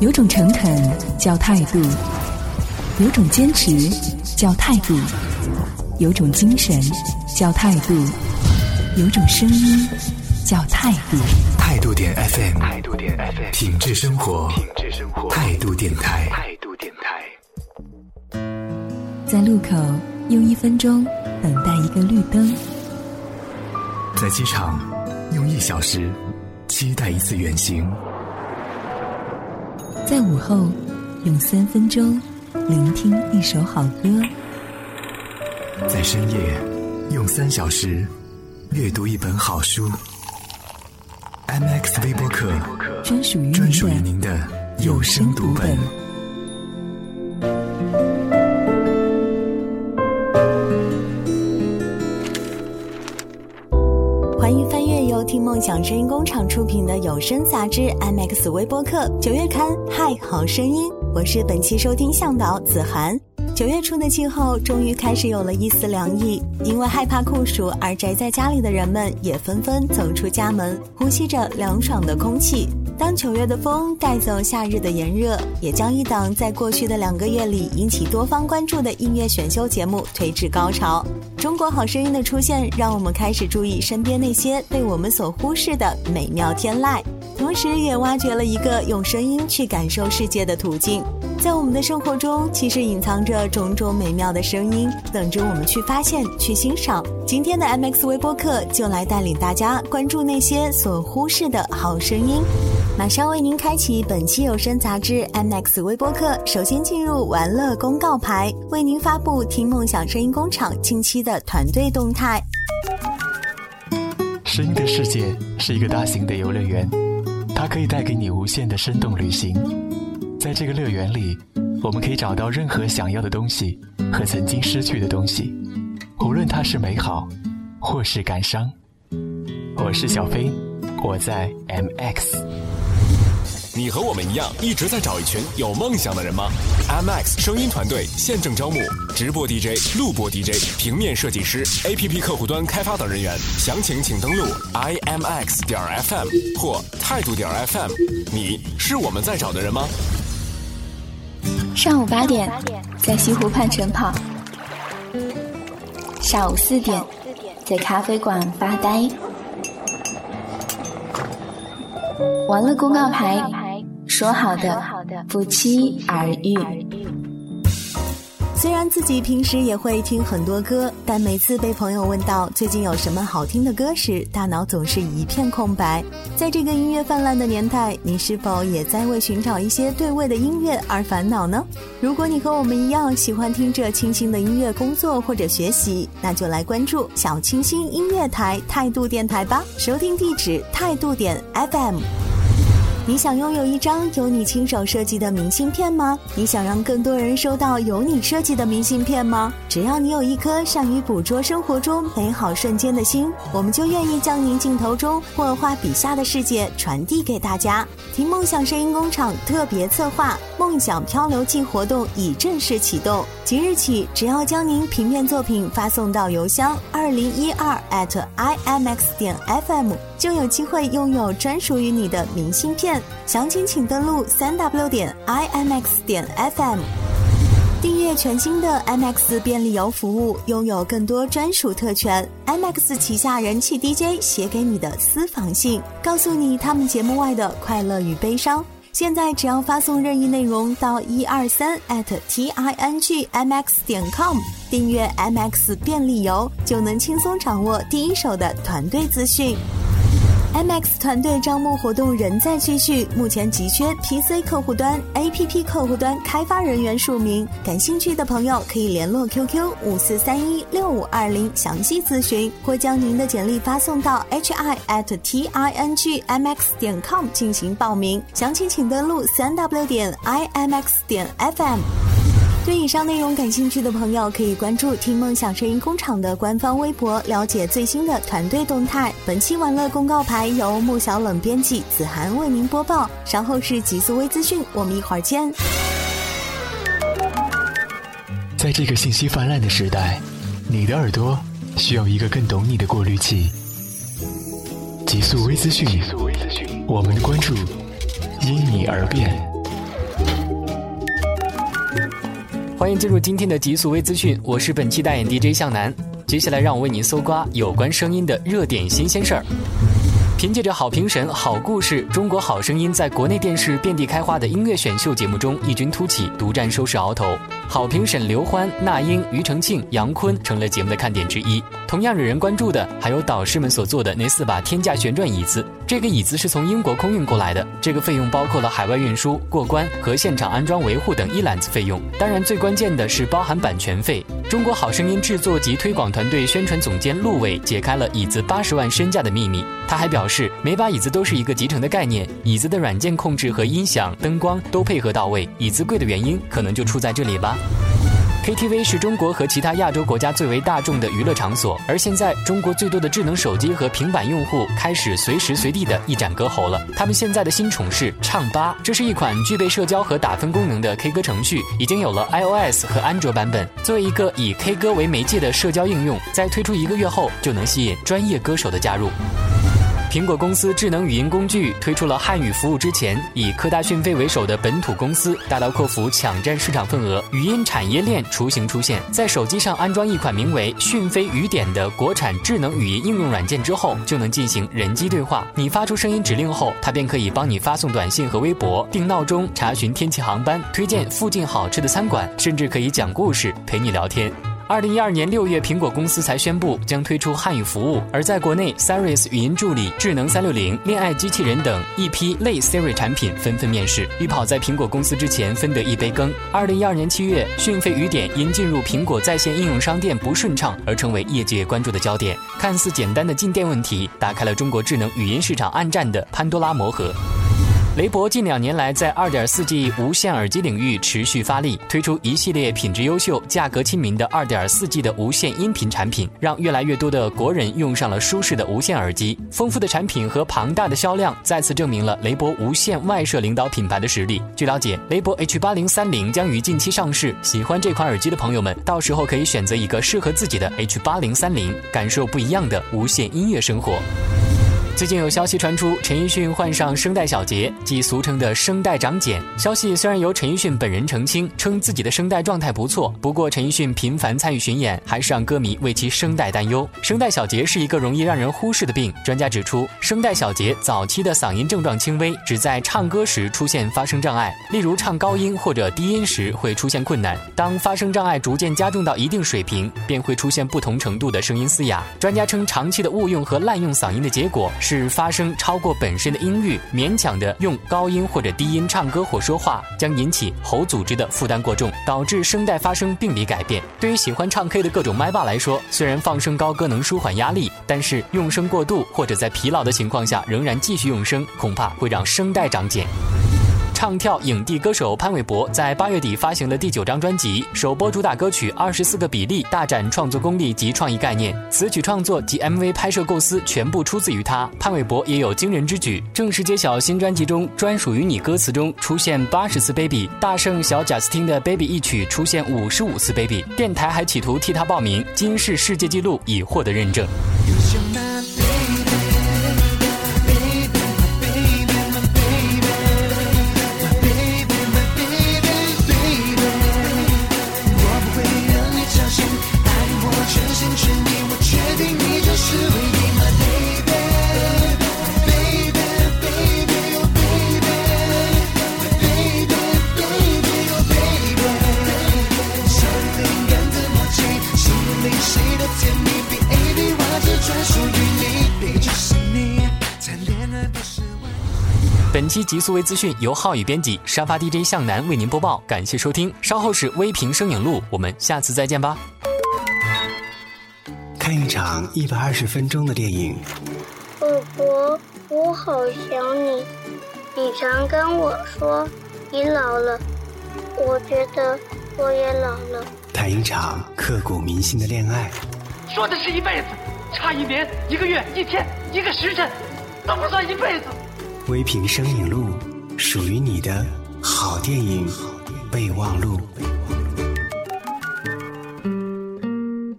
有种诚恳叫态度，有种坚持叫态度，有种精神叫态度，有种声音叫态度。态度点 FM，态度点 FM，品质生活，品质生活，态度电台，态度电台。在路口用一分钟等待一个绿灯，在机场用一小时期待一次远行。在午后，用三分钟聆听一首好歌；在深夜，用三小时阅读一本好书。MX 微播客，专属于专属于您的有声读本。由听梦想声音工厂出品的有声杂志《iMax 微播客》九月刊。嗨，好声音，我是本期收听向导子涵。九月初的气候终于开始有了一丝凉意，因为害怕酷暑而宅在家里的人们也纷纷走出家门，呼吸着凉爽的空气。当九月的风带走夏日的炎热，也将一档在过去的两个月里引起多方关注的音乐选秀节目推至高潮。中国好声音的出现，让我们开始注意身边那些被我们所忽视的美妙天籁，同时也挖掘了一个用声音去感受世界的途径。在我们的生活中，其实隐藏着种种美妙的声音，等着我们去发现、去欣赏。今天的 MX 微播客就来带领大家关注那些所忽视的好声音。马上为您开启本期有声杂志 MX 微播客。首先进入玩乐公告牌，为您发布听梦想声音工厂近期的团队动态。声音的世界是一个大型的游乐园，它可以带给你无限的生动旅行。在这个乐园里，我们可以找到任何想要的东西和曾经失去的东西，无论它是美好或是感伤。我是小飞，我在 MX。你和我们一样一直在找一群有梦想的人吗？MX 声音团队现正招募直播 DJ、录播 DJ、平面设计师、APP 客户端开发等人员，详情请登录 imx 点 FM 或态度点 FM。你是我们在找的人吗？上午八点，在西湖畔晨跑；下午四点，在咖啡馆发呆。完了公告牌，说好的不期而遇。虽然自己平时也会听很多歌，但每次被朋友问到最近有什么好听的歌时，大脑总是一片空白。在这个音乐泛滥的年代，你是否也在为寻找一些对味的音乐而烦恼呢？如果你和我们一样喜欢听着清新的音乐工作或者学习，那就来关注小清新音乐台态度电台吧。收听地址：态度点 FM。你想拥有一张由你亲手设计的明信片吗？你想让更多人收到由你设计的明信片吗？只要你有一颗善于捕捉生活中美好瞬间的心，我们就愿意将您镜头中或画笔下的世界传递给大家。听梦想声音工厂特别策划“梦想漂流记”活动已正式启动，即日起，只要将您平面作品发送到邮箱二零一二 at imx 点 fm，就有机会拥有专属于你的明信片。详情请登录三 w 点 imx 点 fm，订阅全新的 MX 便利游服务，拥有更多专属特权。MX 旗下人气 DJ 写给你的私房信，告诉你他们节目外的快乐与悲伤。现在只要发送任意内容到一二三 at t i n g m x 点 com，订阅 MX 便利游，就能轻松掌握第一手的团队资讯。MX 团队招募活动仍在继续，目前急缺 PC 客户端、APP 客户端开发人员数名，感兴趣的朋友可以联络 QQ 五四三一六五二零详细咨询，或将您的简历发送到 hi at t i n g m x 点 com 进行报名，详情请登录三 w 点 imx 点 fm。对以上内容感兴趣的朋友，可以关注“听梦想声音工厂”的官方微博，了解最新的团队动态。本期玩乐公告牌由穆小冷编辑，子涵为您播报。稍后是极速微资讯，我们一会儿见。在这个信息泛滥的时代，你的耳朵需要一个更懂你的过滤器。极速微资讯，我们的关注因你而变。欢迎进入今天的极速微资讯，我是本期大眼 DJ 向南。接下来让我为您搜刮有关声音的热点新鲜事儿。凭借着好评审、好故事，《中国好声音》在国内电视遍地开花的音乐选秀节目中异军突起，独占收视鳌头。好评审刘欢、那英、庾澄庆、杨坤成了节目的看点之一。同样惹人关注的还有导师们所做的那四把天价旋转椅子。这个椅子是从英国空运过来的，这个费用包括了海外运输、过关和现场安装维护等一揽子费用。当然，最关键的是包含版权费。中国好声音制作及推广团队宣传总监陆伟解开了椅子八十万身价的秘密。他还表示，每把椅子都是一个集成的概念，椅子的软件控制和音响、灯光都配合到位。椅子贵的原因可能就出在这里吧。KTV 是中国和其他亚洲国家最为大众的娱乐场所，而现在中国最多的智能手机和平板用户开始随时随地的一展歌喉了。他们现在的新宠是唱吧，这是一款具备社交和打分功能的 K 歌程序，已经有了 iOS 和安卓版本。作为一个以 K 歌为媒介的社交应用，在推出一个月后就能吸引专业歌手的加入。苹果公司智能语音工具推出了汉语服务之前，以科大讯飞为首的本土公司大刀阔斧抢占市场份额，语音产业链雏形出现。在手机上安装一款名为讯飞语点的国产智能语音应用软件之后，就能进行人机对话。你发出声音指令后，它便可以帮你发送短信和微博、定闹钟、查询天气、航班、推荐附近好吃的餐馆，甚至可以讲故事、陪你聊天。二零一二年六月，苹果公司才宣布将推出汉语服务，而在国内，Siri 语音助理、智能三六零、恋爱机器人等一批类 Siri 产品纷纷面世，欲跑在苹果公司之前分得一杯羹。二零一二年七月，讯飞语点因进入苹果在线应用商店不顺畅而成为业界关注的焦点。看似简单的进店问题，打开了中国智能语音市场暗战的潘多拉魔盒。雷博近两年来在 2.4G 无线耳机领域持续发力，推出一系列品质优秀、价格亲民的 2.4G 的无线音频产品，让越来越多的国人用上了舒适的无线耳机。丰富的产品和庞大的销量，再次证明了雷博无线外设领导品牌的实力。据了解，雷博 H8030 将于近期上市，喜欢这款耳机的朋友们，到时候可以选择一个适合自己的 H8030，感受不一样的无线音乐生活。最近有消息传出，陈奕迅患上声带小结，即俗称的声带长茧。消息虽然由陈奕迅本人澄清，称自己的声带状态不错，不过陈奕迅频繁参与巡演，还是让歌迷为其声带担忧。声带小结是一个容易让人忽视的病，专家指出，声带小结早期的嗓音症状轻微，只在唱歌时出现发声障碍，例如唱高音或者低音时会出现困难。当发声障碍逐渐加重到一定水平，便会出现不同程度的声音嘶哑。专家称，长期的误用和滥用嗓音的结果。是发声超过本身的音域，勉强的用高音或者低音唱歌或说话，将引起喉组织的负担过重，导致声带发生病理改变。对于喜欢唱 K 的各种麦霸来说，虽然放声高歌能舒缓压力，但是用声过度或者在疲劳的情况下仍然继续用声，恐怕会让声带长茧。唱跳影帝歌手潘玮柏在八月底发行了第九张专辑，首播主打歌曲《二十四个比例》，大展创作功力及创意概念。词曲创作及 MV 拍摄构思全部出自于他。潘玮柏也有惊人之举，正式揭晓新专辑中专属于你歌词中出现八十次 baby，大胜小贾斯汀的 baby 一曲出现五十五次 baby。电台还企图替他报名，今世世界纪录已获得认证。极速微资讯由浩宇编辑，沙发 DJ 向南为您播报，感谢收听。稍后是微评声影录，我们下次再见吧。看一场一百二十分钟的电影。宝宝，我好想你。你常跟我说你老了，我觉得我也老了。谈一场刻骨铭心的恋爱。说的是一辈子，差一年、一个月、一天、一个时辰，都不算一辈子。微评声影录，属于你的好电影备忘录。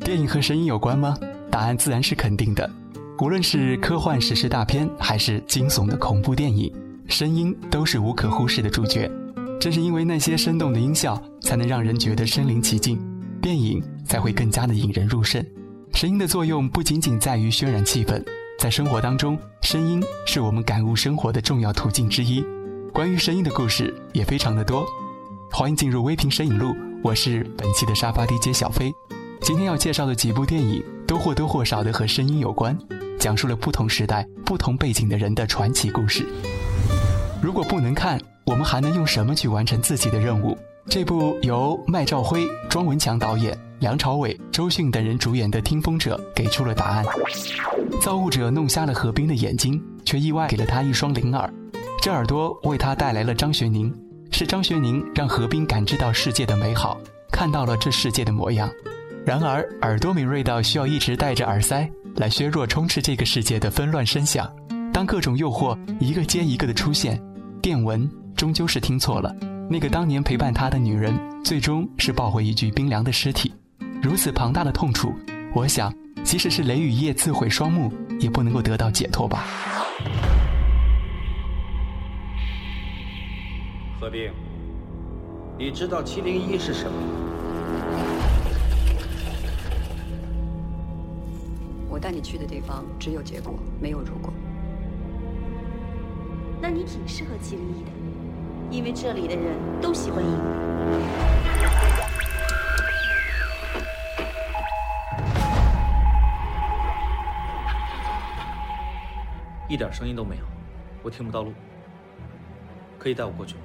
电影和声音有关吗？答案自然是肯定的。无论是科幻史诗大片，还是惊悚的恐怖电影，声音都是无可忽视的主角。正是因为那些生动的音效，才能让人觉得身临其境，电影才会更加的引人入胜。声音的作用不仅仅在于渲染气氛，在生活当中，声音是我们感悟生活的重要途径之一。关于声音的故事也非常的多。欢迎进入微评声影录，我是本期的沙发 DJ 小飞。今天要介绍的几部电影都或多或少的和声音有关，讲述了不同时代、不同背景的人的传奇故事。如果不能看，我们还能用什么去完成自己的任务？这部由麦兆辉、庄文强导演、梁朝伟、周迅等人主演的《听风者》给出了答案。造物者弄瞎了何冰的眼睛，却意外给了他一双灵耳，这耳朵为他带来了张学宁。是张学宁让何冰感知到世界的美好，看到了这世界的模样。然而，耳朵敏锐到需要一直戴着耳塞来削弱充斥这个世界的纷乱声响。当各种诱惑一个接一个的出现，电文终究是听错了。那个当年陪伴他的女人，最终是抱回一具冰凉的尸体。如此庞大的痛楚，我想，即使是雷雨夜自毁双目，也不能够得到解脱吧。何冰，你知道七零一是什么吗？我带你去的地方只有结果，没有如果。那你挺适合七零一的，因为这里的人都喜欢赢。一点声音都没有，我听不到路。可以带我过去吗？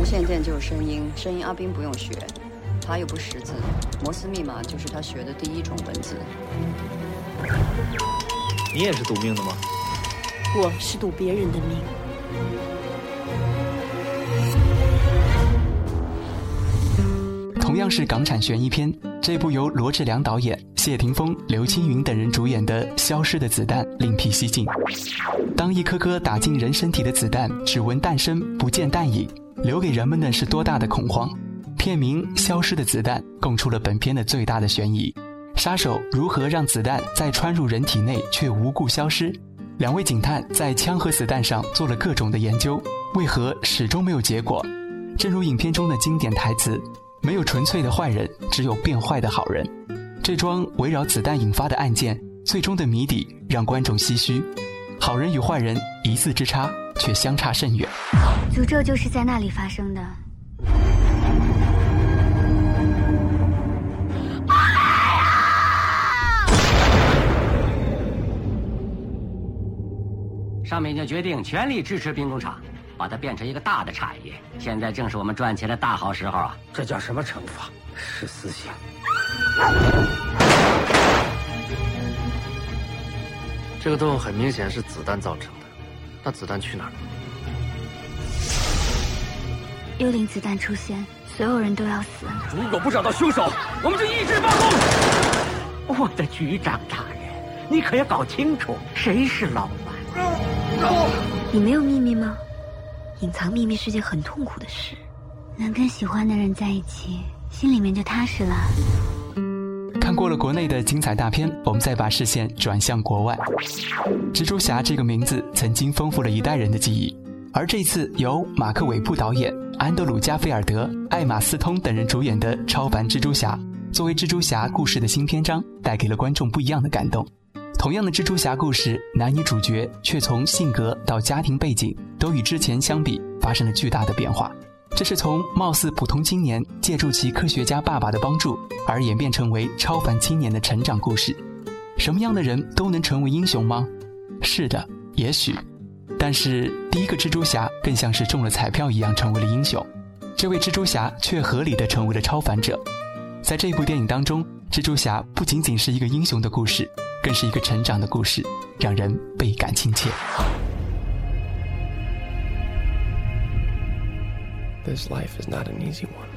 无线电就是声音，声音阿斌不用学，他又不识字，摩斯密码就是他学的第一种文字。你也是赌命的吗？我是赌别人的命。样是港产悬疑片，这部由罗志良导演、谢霆锋、刘青云等人主演的《消失的子弹》另辟蹊径。当一颗颗打进人身体的子弹只闻弹声不见弹影，留给人们的是多大的恐慌？片名《消失的子弹》供出了本片的最大的悬疑：杀手如何让子弹再穿入人体内却无故消失？两位警探在枪和子弹上做了各种的研究，为何始终没有结果？正如影片中的经典台词。没有纯粹的坏人，只有变坏的好人。这桩围绕子弹引发的案件，最终的谜底让观众唏嘘：好人与坏人一字之差，却相差甚远。诅咒就是在那里发生的。上面已经决定全力支持兵工厂。把它变成一个大的产业，现在正是我们赚钱的大好时候啊！这叫什么惩罚？是死刑。这个洞很明显是子弹造成的，那子弹去哪儿了？幽灵子弹出现，所有人都要死。如果不找到凶手，我们就一直罢工。我的局长大人，你可要搞清楚谁是老板。你没有秘密吗？隐藏秘密是件很痛苦的事，能跟喜欢的人在一起，心里面就踏实了。看过了国内的精彩大片，我们再把视线转向国外。蜘蛛侠这个名字曾经丰富了一代人的记忆，而这次由马克·韦布导演、安德鲁·加菲尔德、艾玛·斯通等人主演的超凡蜘蛛侠，作为蜘蛛侠故事的新篇章，带给了观众不一样的感动。同样的蜘蛛侠故事，男女主角却从性格到家庭背景都与之前相比发生了巨大的变化。这是从貌似普通青年借助其科学家爸爸的帮助而演变成为超凡青年的成长故事。什么样的人都能成为英雄吗？是的，也许。但是第一个蜘蛛侠更像是中了彩票一样成为了英雄，这位蜘蛛侠却合理的成为了超凡者。在这部电影当中，蜘蛛侠不仅仅是一个英雄的故事。更是一个成长的故事，让人倍感亲切。This life is not an easy one.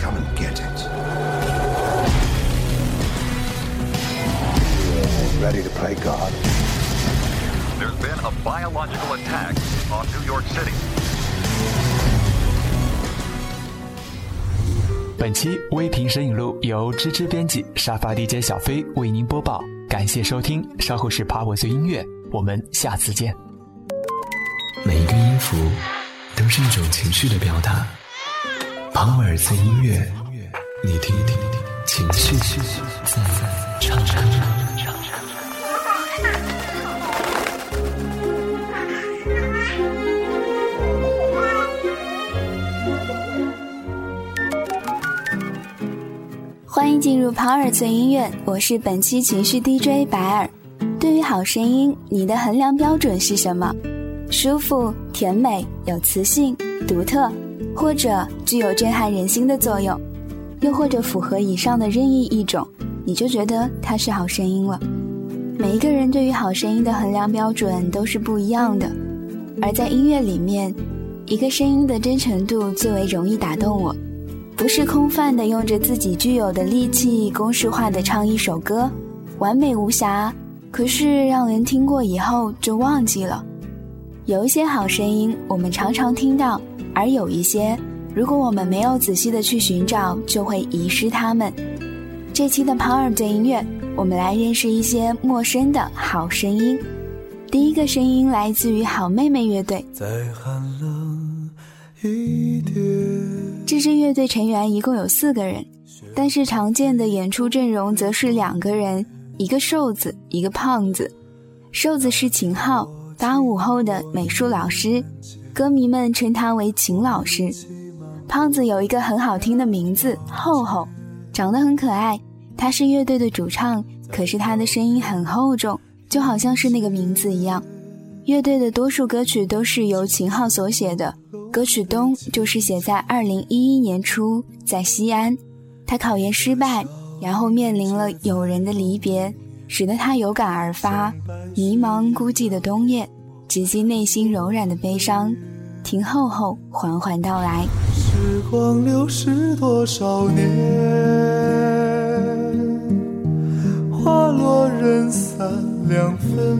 Come and get it. Ready to play God? There's been a biological attack on New York City. 本期微评摄影录由芝芝编辑，沙发 DJ 小飞为您播报。感谢收听，稍后是爬我最音乐，我们下次见。每一个音符都是一种情绪的表达，庞尔兹音乐，你听一听情绪在唱唱。欢迎进入跑耳最音乐，我是本期情绪 DJ 白尔。对于好声音，你的衡量标准是什么？舒服、甜美、有磁性、独特，或者具有震撼人心的作用，又或者符合以上的任意一种，你就觉得它是好声音了。每一个人对于好声音的衡量标准都是不一样的，而在音乐里面，一个声音的真诚度最为容易打动我。不是空泛的用着自己具有的力气公式化的唱一首歌，完美无瑕，可是让人听过以后就忘记了。有一些好声音我们常常听到，而有一些如果我们没有仔细的去寻找，就会遗失它们。这期的跑耳的音乐，我们来认识一些陌生的好声音。第一个声音来自于好妹妹乐队。再寒冷一点。这支乐队成员一共有四个人，但是常见的演出阵容则是两个人，一个瘦子，一个胖子。瘦子是秦昊，八五后的美术老师，歌迷们称他为秦老师。胖子有一个很好听的名字厚厚，长得很可爱。他是乐队的主唱，可是他的声音很厚重，就好像是那个名字一样。乐队的多数歌曲都是由秦昊所写的。歌曲《冬》就是写在二零一一年初，在西安，他考研失败，然后面临了友人的离别，使得他有感而发，迷茫孤寂的冬夜，直击内心柔软的悲伤，听后后缓缓到来。时光流逝多少年，花落人散两分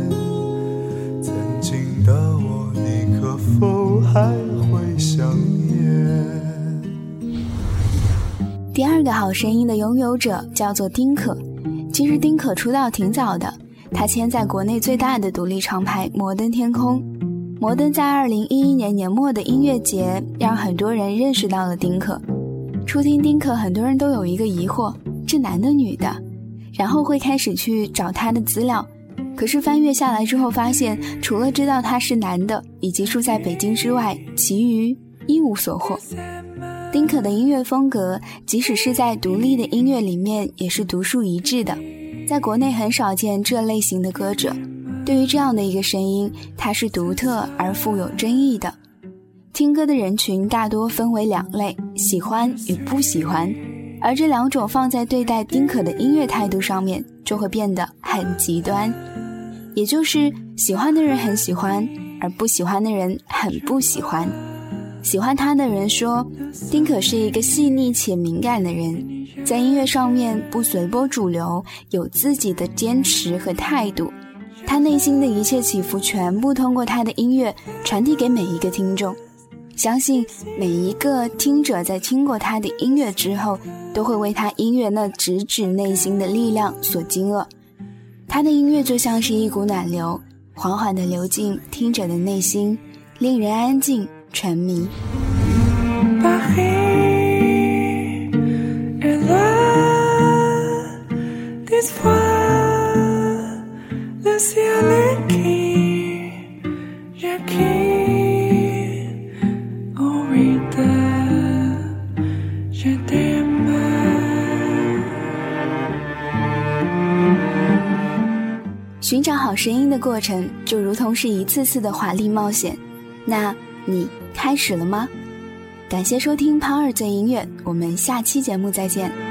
遍。还会想念。第二个好声音的拥有者叫做丁可。其实丁可出道挺早的，他签在国内最大的独立厂牌摩登天空。摩登在二零一一年年末的音乐节让很多人认识到了丁可。初听丁可，很多人都有一个疑惑：这男的女的？然后会开始去找他的资料。可是翻阅下来之后，发现除了知道他是男的，以及住在北京之外，其余一无所获。丁可的音乐风格，即使是在独立的音乐里面，也是独树一帜的，在国内很少见这类型的歌者。对于这样的一个声音，它是独特而富有争议的。听歌的人群大多分为两类：喜欢与不喜欢。而这两种放在对待丁可的音乐态度上面，就会变得很极端。也就是喜欢的人很喜欢，而不喜欢的人很不喜欢。喜欢他的人说，丁可是一个细腻且敏感的人，在音乐上面不随波逐流，有自己的坚持和态度。他内心的一切起伏，全部通过他的音乐传递给每一个听众。相信每一个听者在听过他的音乐之后，都会为他音乐那直指内心的力量所惊愕。他的音乐就像是一股暖流，缓缓地流进听者的内心，令人安静沉迷。声音的过程，就如同是一次次的华丽冒险。那你开始了吗？感谢收听抛二醉音乐，我们下期节目再见。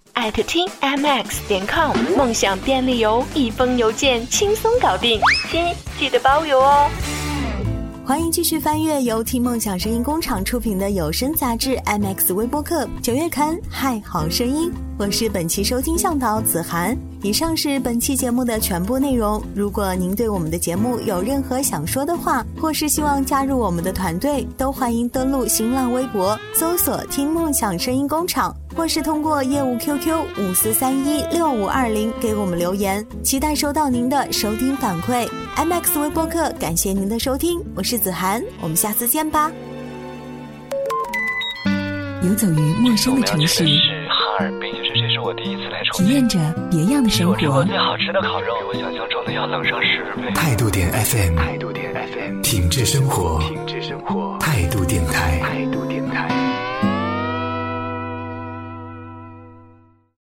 艾特听 mx 点 com，梦想便利邮，一封邮件轻松搞定，亲记得包邮哦。欢迎继续翻阅由听梦想声音工厂出品的有声杂志 MX 微播客九月刊，嗨，好声音，我是本期收听向导子涵。以上是本期节目的全部内容。如果您对我们的节目有任何想说的话，或是希望加入我们的团队，都欢迎登录新浪微博搜索“听梦想声音工厂”，或是通过业务 QQ 五四三一六五二零给我们留言。期待收到您的收听反馈。MX 微播客，感谢您的收听，我是子涵，我们下次见吧。游走于陌生的城市。哈尔滨。我第一次来体验着别样的生活。最好吃的烤肉，比我想象中的要冷上十倍。态度点 FM，态度点 FM，品质生活，品质生活，态度电台。